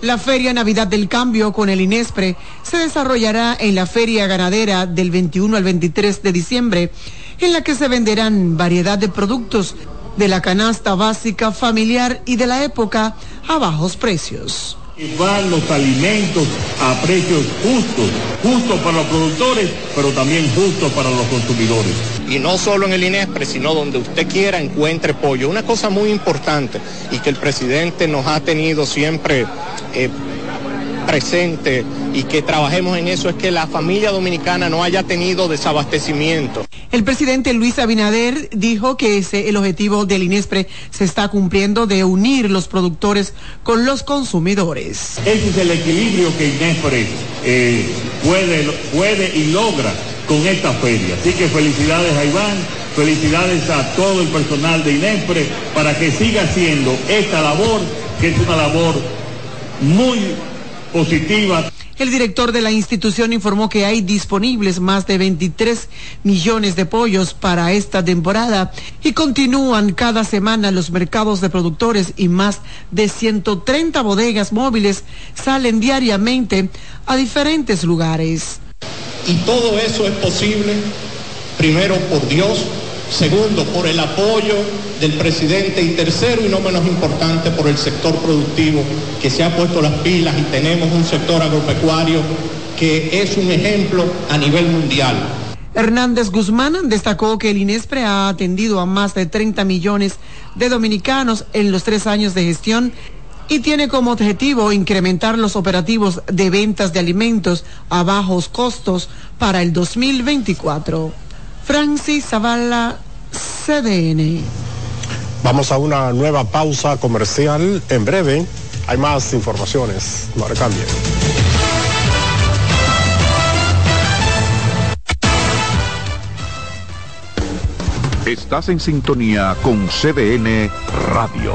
La Feria Navidad del Cambio con el INESPRE se desarrollará en la Feria Ganadera del 21 al 23 de diciembre, en la que se venderán variedad de productos de la canasta básica familiar y de la época a bajos precios. Van los alimentos a precios justos, justos para los productores, pero también justos para los consumidores. Y no solo en el INESPRE, sino donde usted quiera encuentre pollo. Una cosa muy importante y que el presidente nos ha tenido siempre eh, presente y que trabajemos en eso es que la familia dominicana no haya tenido desabastecimiento. El presidente Luis Abinader dijo que ese, el objetivo del INESPRE se está cumpliendo de unir los productores con los consumidores. Ese es el equilibrio que INESPRE eh, puede, puede y logra con esta feria. Así que felicidades a Iván, felicidades a todo el personal de INESPRE para que siga haciendo esta labor, que es una labor muy positiva. El director de la institución informó que hay disponibles más de 23 millones de pollos para esta temporada y continúan cada semana los mercados de productores y más de 130 bodegas móviles salen diariamente a diferentes lugares. Y todo eso es posible, primero por Dios, segundo por el apoyo del presidente y tercero y no menos importante por el sector productivo que se ha puesto las pilas y tenemos un sector agropecuario que es un ejemplo a nivel mundial. Hernández Guzmán destacó que el INESPRE ha atendido a más de 30 millones de dominicanos en los tres años de gestión y tiene como objetivo incrementar los operativos de ventas de alimentos a bajos costos para el 2024. Francis Zavala, CDN. Vamos a una nueva pausa comercial. En breve hay más informaciones. No cambien. Estás en sintonía con CDN Radio.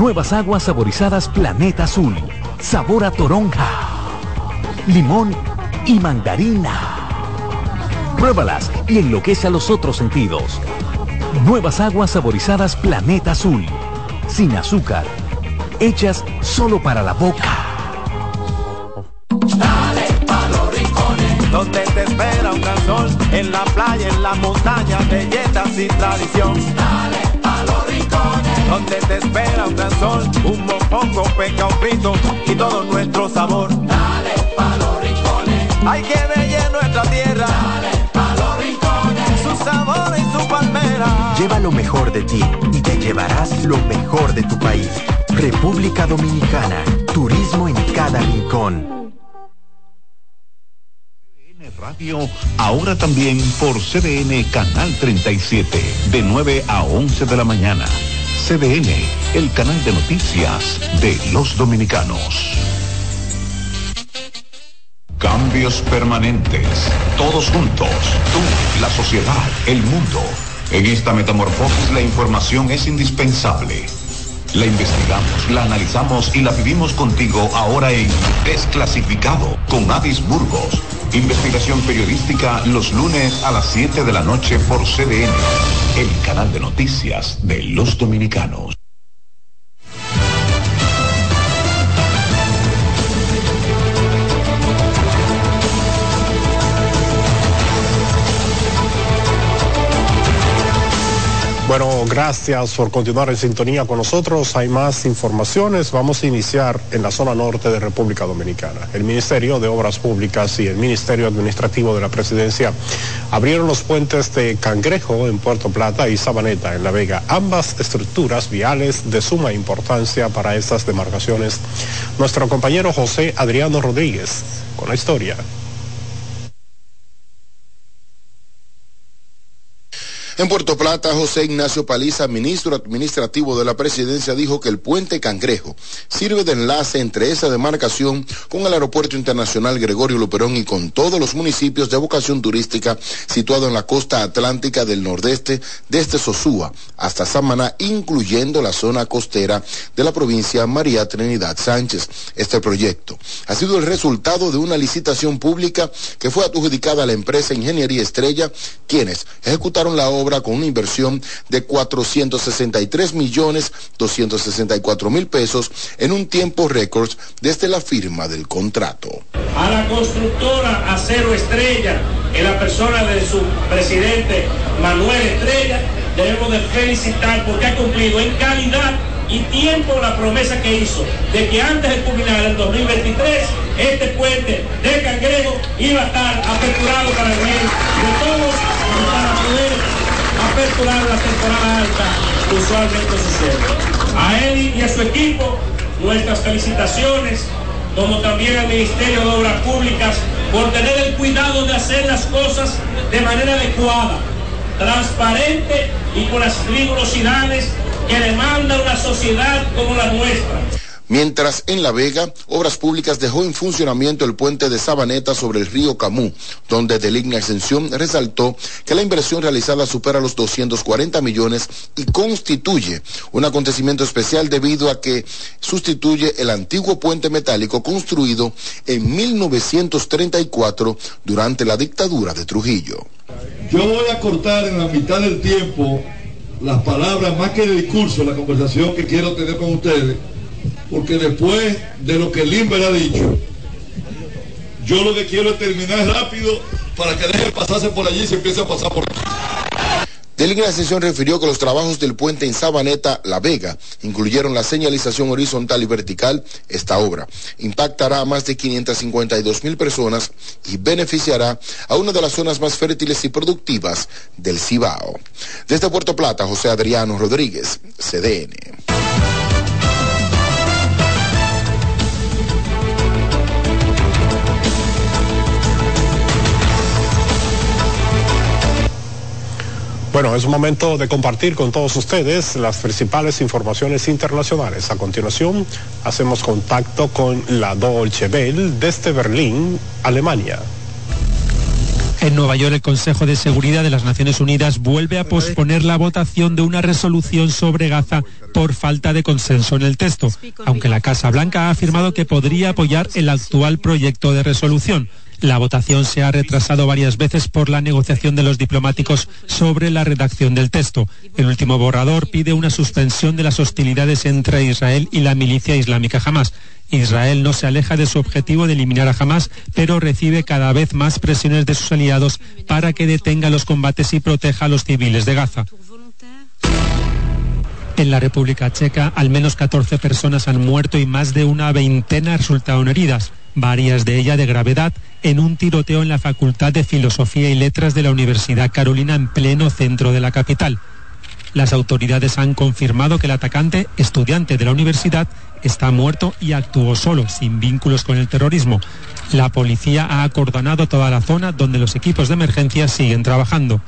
Nuevas aguas saborizadas Planeta Azul. Sabor a toronja, limón y mandarina. Pruébalas y enloquece a los otros sentidos. Nuevas aguas saborizadas Planeta Azul. Sin azúcar. Hechas solo para la boca. Dale pa los rincones, donde te espera un gran sol, en la playa, en la montaña, belletas y tradición. Dale donde te espera un gran sol, un mopongo, peca, un frito y todo nuestro sabor. Dale pa los rincones, hay que bella nuestra tierra. Dale pa los rincones, su sabor y su palmera. Lleva lo mejor de ti y te llevarás lo mejor de tu país. República Dominicana, turismo en cada rincón. Radio, ahora también por CDN Canal 37, de 9 a 11 de la mañana. CDN, el canal de noticias de los dominicanos. Cambios permanentes, todos juntos, tú, la sociedad, el mundo. En esta metamorfosis la información es indispensable. La investigamos, la analizamos y la vivimos contigo ahora en Desclasificado con Adis Burgos. Investigación periodística los lunes a las 7 de la noche por CDN, el canal de noticias de los dominicanos. Bueno, gracias por continuar en sintonía con nosotros. Hay más informaciones. Vamos a iniciar en la zona norte de República Dominicana. El Ministerio de Obras Públicas y el Ministerio Administrativo de la Presidencia abrieron los puentes de Cangrejo en Puerto Plata y Sabaneta en La Vega, ambas estructuras viales de suma importancia para estas demarcaciones. Nuestro compañero José Adriano Rodríguez con la historia. En Puerto Plata, José Ignacio Paliza, ministro administrativo de la presidencia, dijo que el puente Cangrejo sirve de enlace entre esa demarcación con el Aeropuerto Internacional Gregorio Luperón y con todos los municipios de vocación turística situados en la costa atlántica del nordeste, desde Sosúa hasta Samaná, incluyendo la zona costera de la provincia María Trinidad Sánchez. Este proyecto ha sido el resultado de una licitación pública que fue adjudicada a la empresa Ingeniería Estrella, quienes ejecutaron la obra con una inversión de 463 millones 264 mil pesos en un tiempo récord desde la firma del contrato. A la constructora Acero Estrella, en la persona de su presidente Manuel Estrella, debemos de felicitar porque ha cumplido en calidad y tiempo la promesa que hizo de que antes de culminar el 2023 este puente de Cangrejo iba a estar aperturado para el bien de todos para poder la temporada alta usualmente sucede. A él y a su equipo, nuestras felicitaciones, como también al Ministerio de Obras Públicas, por tener el cuidado de hacer las cosas de manera adecuada, transparente y con las rigurosidades que demanda una sociedad como la nuestra. Mientras en La Vega, Obras Públicas dejó en funcionamiento el puente de Sabaneta sobre el río Camú, donde Deligna Extensión resaltó que la inversión realizada supera los 240 millones y constituye un acontecimiento especial debido a que sustituye el antiguo puente metálico construido en 1934 durante la dictadura de Trujillo. Yo voy a cortar en la mitad del tiempo las palabras, más que el discurso, la conversación que quiero tener con ustedes porque después de lo que Limber ha dicho, yo lo que quiero es terminar rápido para que deje de pasarse por allí y se empiece a pasar por aquí. la Sesión refirió que los trabajos del puente en Sabaneta, La Vega, incluyeron la señalización horizontal y vertical. Esta obra impactará a más de 552 mil personas y beneficiará a una de las zonas más fértiles y productivas del Cibao. Desde Puerto Plata, José Adriano Rodríguez, CDN. Bueno, es momento de compartir con todos ustedes las principales informaciones internacionales. A continuación, hacemos contacto con la Dolce Welle desde Berlín, Alemania. En Nueva York, el Consejo de Seguridad de las Naciones Unidas vuelve a posponer la votación de una resolución sobre Gaza por falta de consenso en el texto, aunque la Casa Blanca ha afirmado que podría apoyar el actual proyecto de resolución. La votación se ha retrasado varias veces por la negociación de los diplomáticos sobre la redacción del texto. El último borrador pide una suspensión de las hostilidades entre Israel y la milicia islámica Hamas. Israel no se aleja de su objetivo de eliminar a Hamas, pero recibe cada vez más presiones de sus aliados para que detenga los combates y proteja a los civiles de Gaza. En la República Checa, al menos 14 personas han muerto y más de una veintena resultaron heridas varias de ellas de gravedad, en un tiroteo en la Facultad de Filosofía y Letras de la Universidad Carolina en pleno centro de la capital. Las autoridades han confirmado que el atacante, estudiante de la universidad, está muerto y actuó solo, sin vínculos con el terrorismo. La policía ha acordonado toda la zona donde los equipos de emergencia siguen trabajando.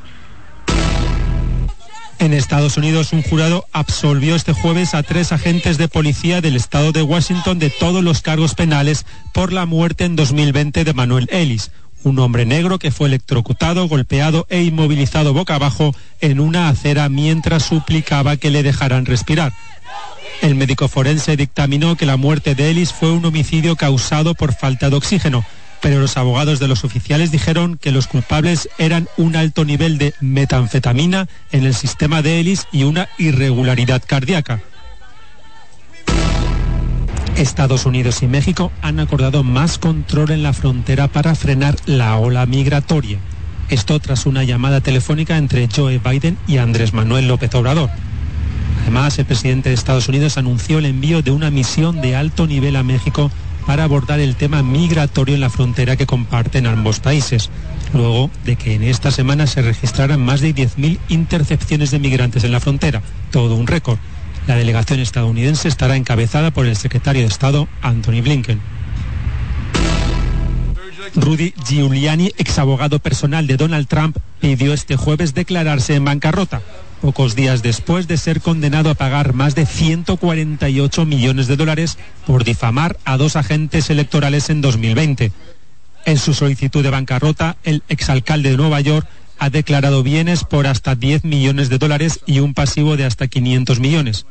En Estados Unidos, un jurado absolvió este jueves a tres agentes de policía del estado de Washington de todos los cargos penales por la muerte en 2020 de Manuel Ellis, un hombre negro que fue electrocutado, golpeado e inmovilizado boca abajo en una acera mientras suplicaba que le dejaran respirar. El médico forense dictaminó que la muerte de Ellis fue un homicidio causado por falta de oxígeno pero los abogados de los oficiales dijeron que los culpables eran un alto nivel de metanfetamina en el sistema de Ellis y una irregularidad cardíaca. Estados Unidos y México han acordado más control en la frontera para frenar la ola migratoria. Esto tras una llamada telefónica entre Joe Biden y Andrés Manuel López Obrador. Además, el presidente de Estados Unidos anunció el envío de una misión de alto nivel a México para abordar el tema migratorio en la frontera que comparten ambos países, luego de que en esta semana se registraran más de 10.000 intercepciones de migrantes en la frontera, todo un récord. La delegación estadounidense estará encabezada por el secretario de Estado, Anthony Blinken. Rudy Giuliani, ex abogado personal de Donald Trump, pidió este jueves declararse en bancarrota, pocos días después de ser condenado a pagar más de 148 millones de dólares por difamar a dos agentes electorales en 2020. En su solicitud de bancarrota, el exalcalde de Nueva York ha declarado bienes por hasta 10 millones de dólares y un pasivo de hasta 500 millones.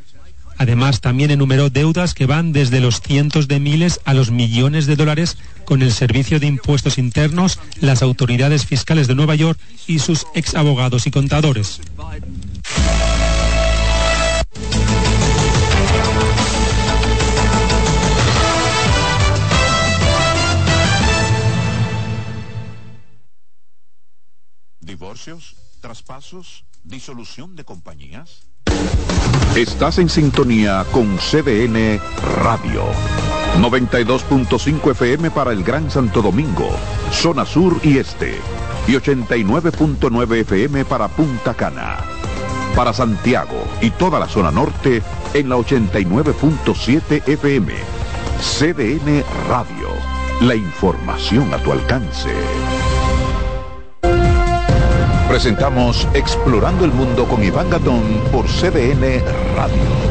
Además, también enumeró deudas que van desde los cientos de miles a los millones de dólares con el Servicio de Impuestos Internos, las autoridades fiscales de Nueva York y sus ex abogados y contadores. Divorcios, traspasos, disolución de compañías. Estás en sintonía con CDN Radio. 92.5 FM para el Gran Santo Domingo, zona sur y este. Y 89.9 FM para Punta Cana. Para Santiago y toda la zona norte en la 89.7 FM. CDN Radio. La información a tu alcance. Presentamos Explorando el Mundo con Iván Gatón por CDN Radio.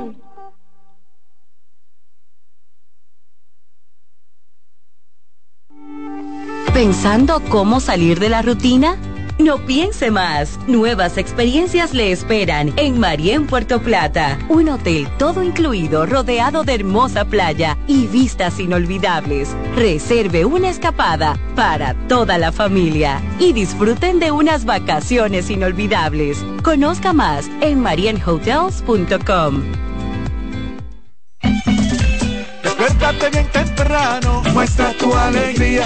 ¿Pensando cómo salir de la rutina? No piense más. Nuevas experiencias le esperan en Marien Puerto Plata. Un hotel todo incluido rodeado de hermosa playa y vistas inolvidables. Reserve una escapada para toda la familia y disfruten de unas vacaciones inolvidables. Conozca más en marienhotels.com. Despiértate bien temprano, muestra tu alegría.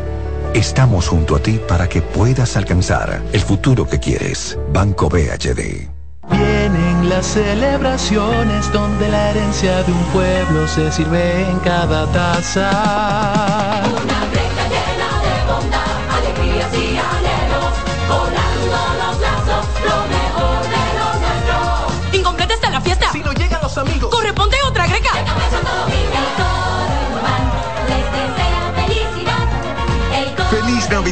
Estamos junto a ti para que puedas alcanzar el futuro que quieres. Banco BHD. Vienen las celebraciones donde la herencia de un pueblo se sirve en cada taza. Una recta llena de bondad, alegrías y anhelos, colando los lazos, lo mejor de lo nuestro. Incompleta está la fiesta. Si no llegan los amigos, corre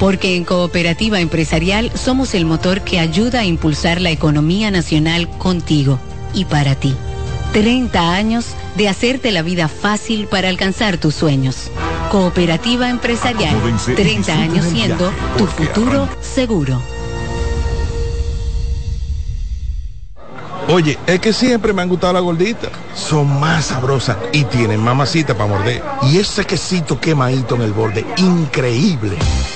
Porque en Cooperativa Empresarial somos el motor que ayuda a impulsar la economía nacional contigo y para ti. 30 años de hacerte la vida fácil para alcanzar tus sueños. Cooperativa Empresarial, 30 años siendo tu futuro seguro. Oye, es que siempre me han gustado las gorditas. Son más sabrosas y tienen mamacita para morder. Y ese quesito quemadito en el borde, increíble.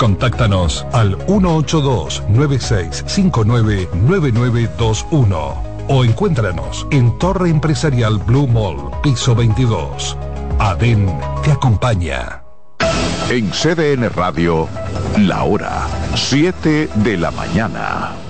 Contáctanos al 182-9659-9921 o encuéntranos en Torre Empresarial Blue Mall, piso 22. ADEN te acompaña. En CDN Radio, la hora 7 de la mañana.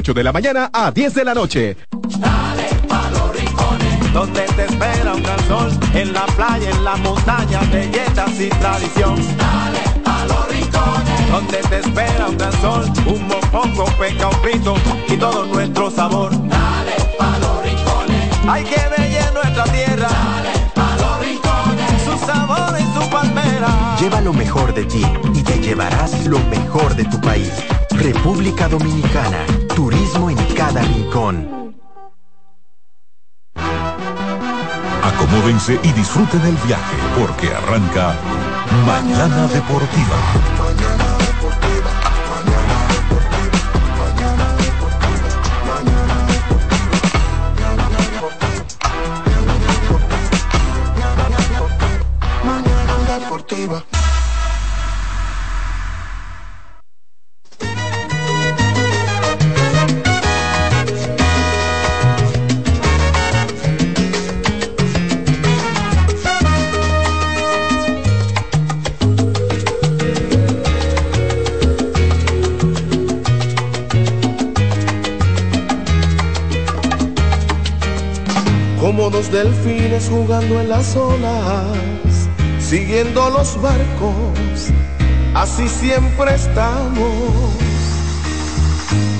8 de la mañana a 10 de la noche. Dale pa' los rincones, donde te espera un gran sol, en la playa, en la montaña, belletas y tradición. Dale pa' los rincones, donde te espera un gran sol, un mopongo, peca, un pito y todo nuestro sabor. Dale pa' los rincones, hay que bella nuestra tierra. Dale pa' los rincones, su sabor y su palmera. Lleva lo mejor de ti y te llevarás lo mejor de tu país. República Dominicana, turismo en cada rincón. Acomódense y disfruten del viaje porque arranca Mañana Deportiva. Mañana deportiva. Como dos delfines jugando en las olas, siguiendo los barcos, así siempre estamos,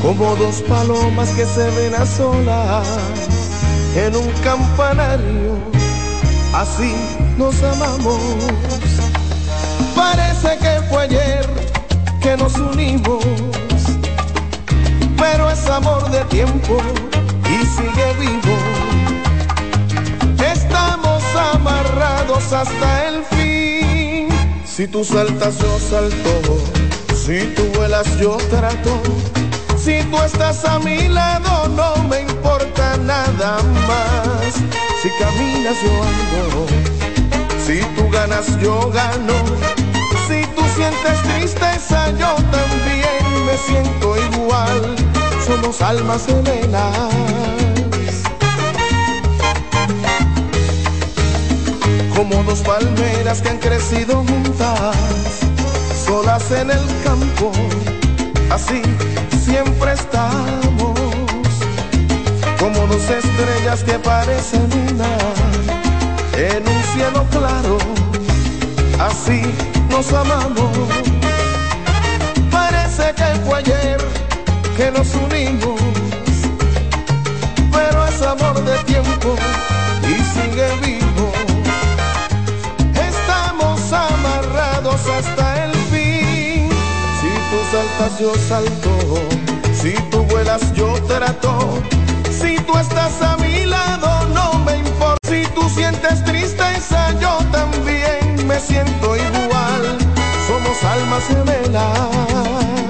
como dos palomas que se ven a solas en un campanario, así nos amamos. Parece que fue ayer que nos unimos, pero es amor de tiempo y sigue vivo estamos amarrados hasta el fin. Si tú saltas, yo salto. Si tú vuelas, yo trato. Si tú estás a mi lado, no me importa nada más. Si caminas, yo ando. Si tú ganas, yo gano. Si tú sientes tristeza, yo también me siento igual. Somos almas gemelas. Como dos palmeras que han crecido juntas, solas en el campo, así siempre estamos, como dos estrellas que parecen una en un cielo claro, así nos amamos. Parece que fue ayer que nos unimos, pero es amor de tiempo y sigue vivo. Hasta el fin. Si tú saltas, yo salto. Si tú vuelas, yo trato. Si tú estás a mi lado, no me importa. Si tú sientes tristeza, yo también me siento igual. Somos almas gemelas